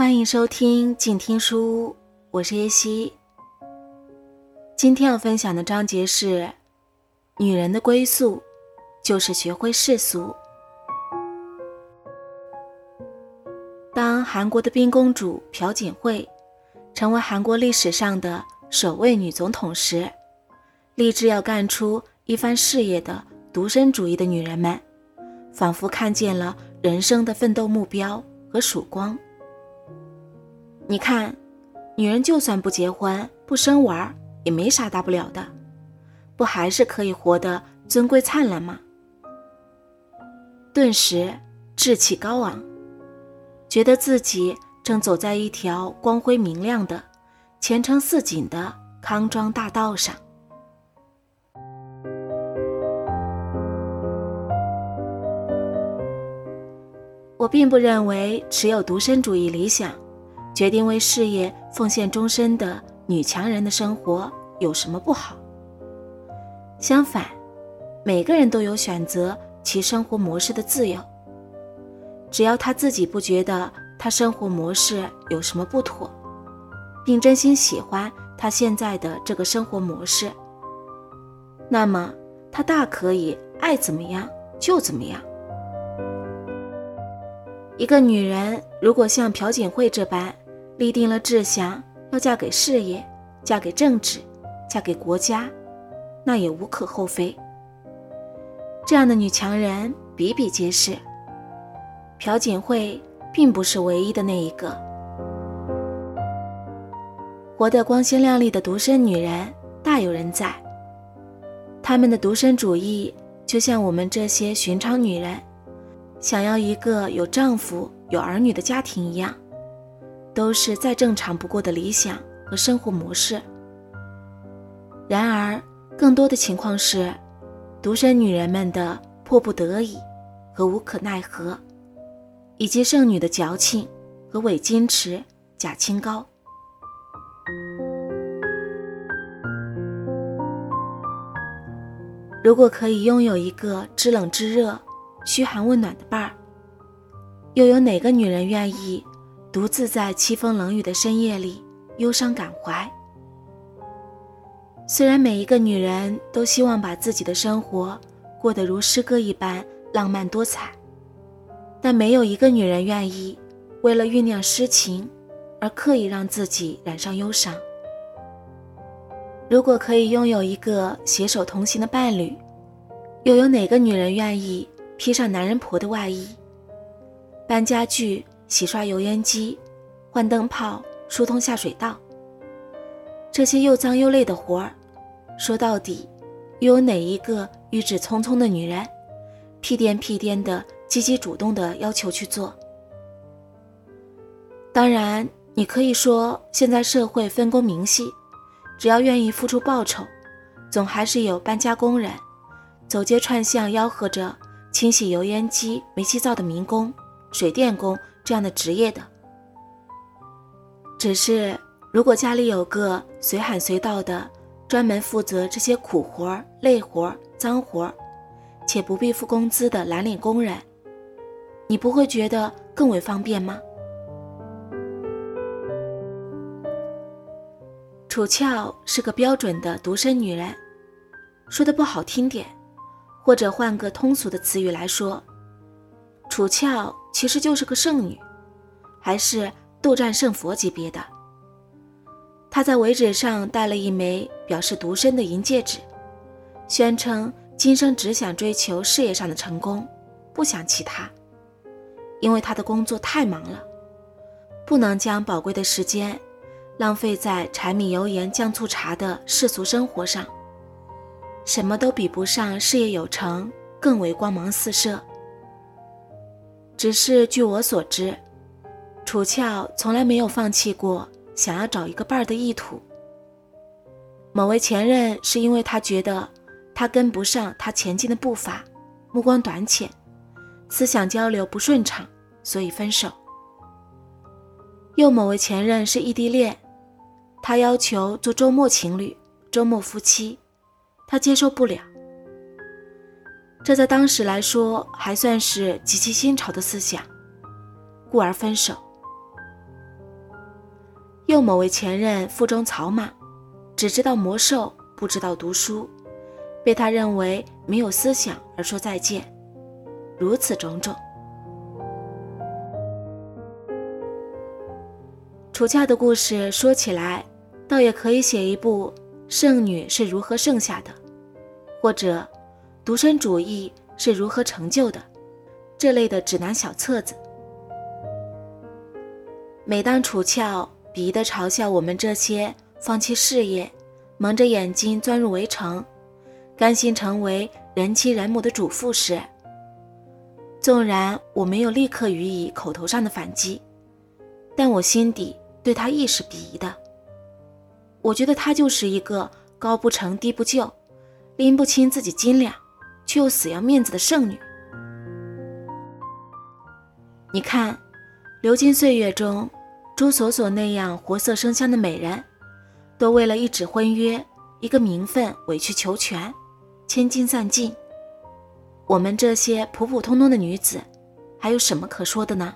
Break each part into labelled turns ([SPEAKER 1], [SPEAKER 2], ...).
[SPEAKER 1] 欢迎收听静听书屋，我是叶希。今天要分享的章节是：女人的归宿就是学会世俗。当韩国的冰公主朴槿惠成为韩国历史上的首位女总统时，立志要干出一番事业的独身主义的女人们，仿佛看见了人生的奋斗目标和曙光。你看，女人就算不结婚、不生娃，也没啥大不了的，不还是可以活得尊贵灿烂吗？顿时志气高昂，觉得自己正走在一条光辉明亮的、前程似锦的康庄大道上。我并不认为持有独身主义理想。决定为事业奉献终身的女强人的生活有什么不好？相反，每个人都有选择其生活模式的自由。只要他自己不觉得他生活模式有什么不妥，并真心喜欢他现在的这个生活模式，那么他大可以爱怎么样就怎么样。一个女人如果像朴槿惠这般，立定了志向，要嫁给事业，嫁给政治，嫁给国家，那也无可厚非。这样的女强人比比皆是，朴槿惠并不是唯一的那一个。活得光鲜亮丽的独身女人大有人在，她们的独身主义就像我们这些寻常女人想要一个有丈夫、有儿女的家庭一样。都是再正常不过的理想和生活模式。然而，更多的情况是，独身女人们的迫不得已和无可奈何，以及剩女的矫情和伪矜持、假清高。如果可以拥有一个知冷知热、嘘寒问暖的伴儿，又有哪个女人愿意？独自在凄风冷雨的深夜里忧伤感怀。虽然每一个女人都希望把自己的生活过得如诗歌一般浪漫多彩，但没有一个女人愿意为了酝酿诗情而刻意让自己染上忧伤。如果可以拥有一个携手同行的伴侣，又有哪个女人愿意披上男人婆的外衣，搬家具？洗刷油烟机，换灯泡，疏通下水道。这些又脏又累的活儿，说到底，又有哪一个举止匆匆的女人，屁颠屁颠的积极主动的要求去做？当然，你可以说现在社会分工明细，只要愿意付出报酬，总还是有搬家工人，走街串巷吆喝着清洗油烟机、煤气灶的民工、水电工。这样的职业的，只是如果家里有个随喊随到的，专门负责这些苦活、累活、脏活，且不必付工资的蓝领工人，你不会觉得更为方便吗？楚翘是个标准的独身女人，说的不好听点，或者换个通俗的词语来说。楚翘其实就是个圣女，还是斗战胜佛级别的。她在尾指上戴了一枚表示独身的银戒指，宣称今生只想追求事业上的成功，不想其他。因为她的工作太忙了，不能将宝贵的时间浪费在柴米油盐酱醋茶的世俗生活上，什么都比不上事业有成更为光芒四射。只是据我所知，楚翘从来没有放弃过想要找一个伴儿的意图。某位前任是因为他觉得他跟不上他前进的步伐，目光短浅，思想交流不顺畅，所以分手。又某位前任是异地恋，他要求做周末情侣、周末夫妻，他接受不了。这在当时来说还算是极其新潮的思想，故而分手。又某位前任腹中草马，只知道魔兽，不知道读书，被他认为没有思想而说再见，如此种种。楚乔的故事说起来，倒也可以写一部圣女是如何剩下的，或者独身主义是如何成就的这类的指南小册子。每当楚翘鄙夷地嘲笑我们这些放弃事业、蒙着眼睛钻入围城、甘心成为人妻人母的主妇时，纵然我没有立刻予以口头上的反击，但我心底对他亦是鄙夷的。我觉得他就是一个高不成低不就、拎不清自己斤两，却又死要面子的剩女。你看，流金岁月中。朱锁锁那样活色生香的美人，都为了一纸婚约、一个名分委曲求全，千金散尽。我们这些普普通通的女子，还有什么可说的呢？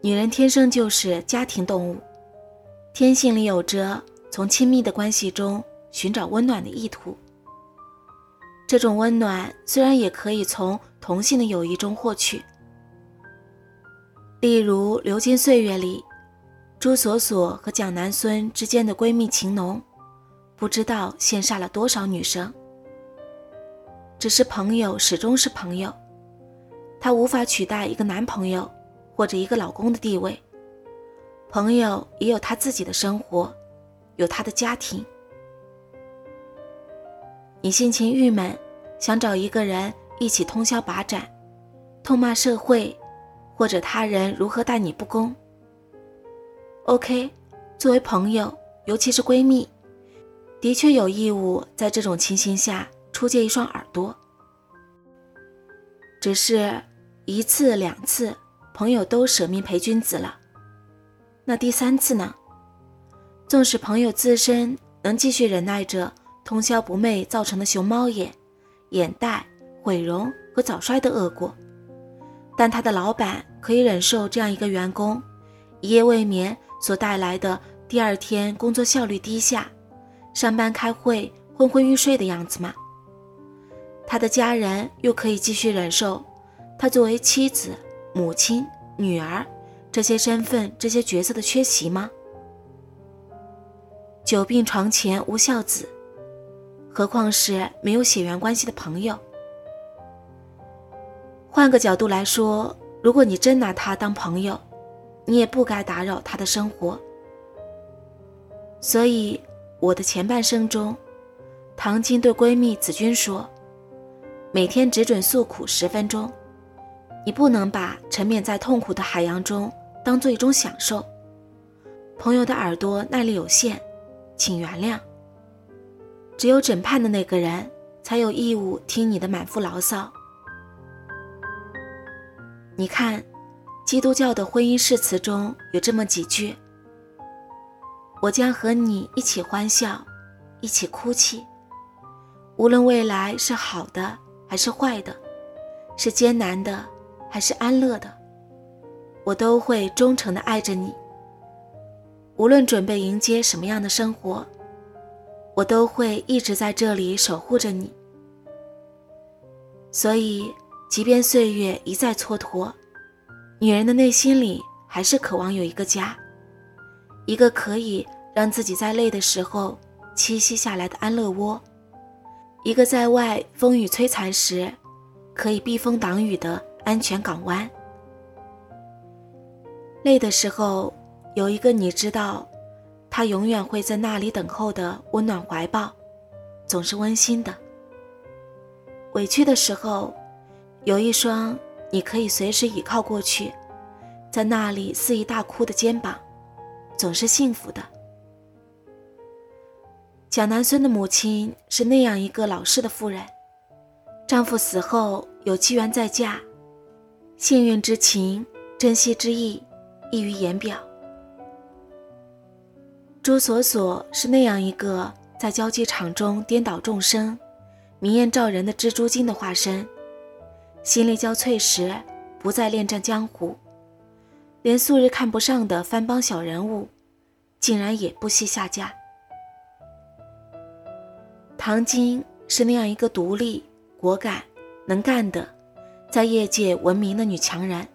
[SPEAKER 1] 女人天生就是家庭动物，天性里有着从亲密的关系中寻找温暖的意图。这种温暖虽然也可以从同性的友谊中获取。例如《流金岁月》里，朱锁锁和蒋南孙之间的闺蜜情浓，不知道羡煞了多少女生。只是朋友始终是朋友，他无法取代一个男朋友或者一个老公的地位。朋友也有他自己的生活，有他的家庭。你心情郁闷，想找一个人一起通宵把盏，痛骂社会。或者他人如何待你不公？OK，作为朋友，尤其是闺蜜，的确有义务在这种情形下出借一双耳朵。只是一次两次，朋友都舍命陪君子了，那第三次呢？纵使朋友自身能继续忍耐着通宵不寐造成的熊猫眼、眼袋、毁容和早衰的恶果。但他的老板可以忍受这样一个员工一夜未眠所带来的第二天工作效率低下、上班开会昏昏欲睡的样子吗？他的家人又可以继续忍受他作为妻子、母亲、女儿这些身份、这些角色的缺席吗？久病床前无孝子，何况是没有血缘关系的朋友？换个角度来说，如果你真拿他当朋友，你也不该打扰他的生活。所以，我的前半生中，唐晶对闺蜜子君说：“每天只准诉苦十分钟，你不能把沉湎在痛苦的海洋中当做一种享受。朋友的耳朵耐力有限，请原谅。只有审判的那个人才有义务听你的满腹牢骚。”你看，基督教的婚姻誓词中有这么几句：“我将和你一起欢笑，一起哭泣，无论未来是好的还是坏的，是艰难的还是安乐的，我都会忠诚的爱着你。无论准备迎接什么样的生活，我都会一直在这里守护着你。所以。”即便岁月一再蹉跎，女人的内心里还是渴望有一个家，一个可以让自己在累的时候栖息下来的安乐窝，一个在外风雨摧残时可以避风挡雨的安全港湾。累的时候，有一个你知道，他永远会在那里等候的温暖怀抱，总是温馨的。委屈的时候。有一双你可以随时倚靠过去，在那里肆意大哭的肩膀，总是幸福的。蒋南孙的母亲是那样一个老实的妇人，丈夫死后有机缘再嫁，幸运之情、珍惜之意溢于言表。朱锁锁是那样一个在交际场中颠倒众生、明艳照人的蜘蛛精的化身。心力交瘁时，不再恋战江湖，连素日看不上的番邦小人物，竟然也不惜下嫁。唐晶是那样一个独立、果敢、能干的，在业界闻名的女强人，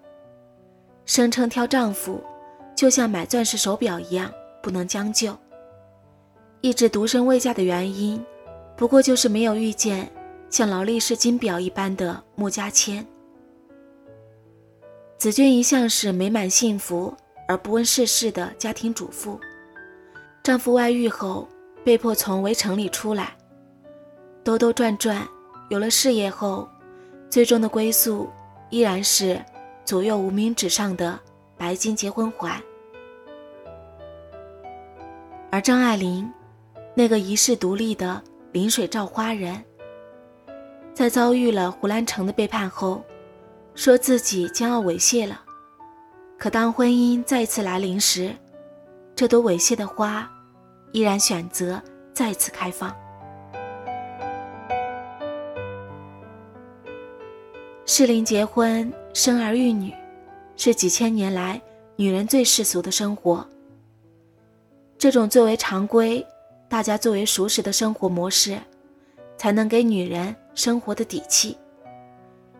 [SPEAKER 1] 声称挑丈夫就像买钻石手表一样，不能将就。一直独身未嫁的原因，不过就是没有遇见像劳力士金表一般的穆家谦。子君一向是美满幸福而不问世事的家庭主妇，丈夫外遇后被迫从围城里出来，兜兜转转，有了事业后，最终的归宿依然是左右无名指上的白金结婚环。而张爱玲，那个一世独立的临水照花人，在遭遇了胡兰成的背叛后。说自己将要猥亵了，可当婚姻再次来临时，这朵猥亵的花依然选择再次开放。适龄结婚、生儿育女，是几千年来女人最世俗的生活。这种最为常规、大家最为熟识的生活模式，才能给女人生活的底气，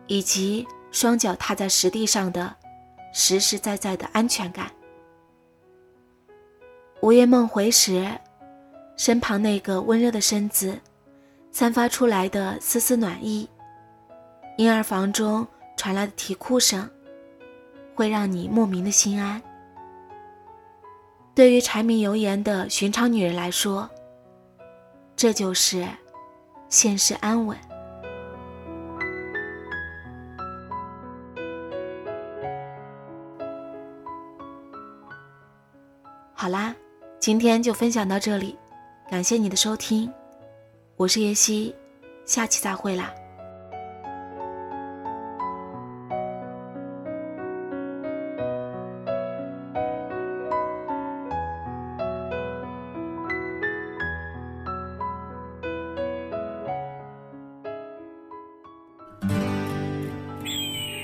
[SPEAKER 1] 以及。双脚踏在实地上的实实在在的安全感。午夜梦回时，身旁那个温热的身子，散发出来的丝丝暖意，婴儿房中传来的啼哭声，会让你莫名的心安。对于柴米油盐的寻常女人来说，这就是现世安稳。好啦，今天就分享到这里，感谢你的收听，我是叶希，下期再会啦。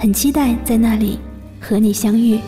[SPEAKER 2] 很期待在那里和你相遇。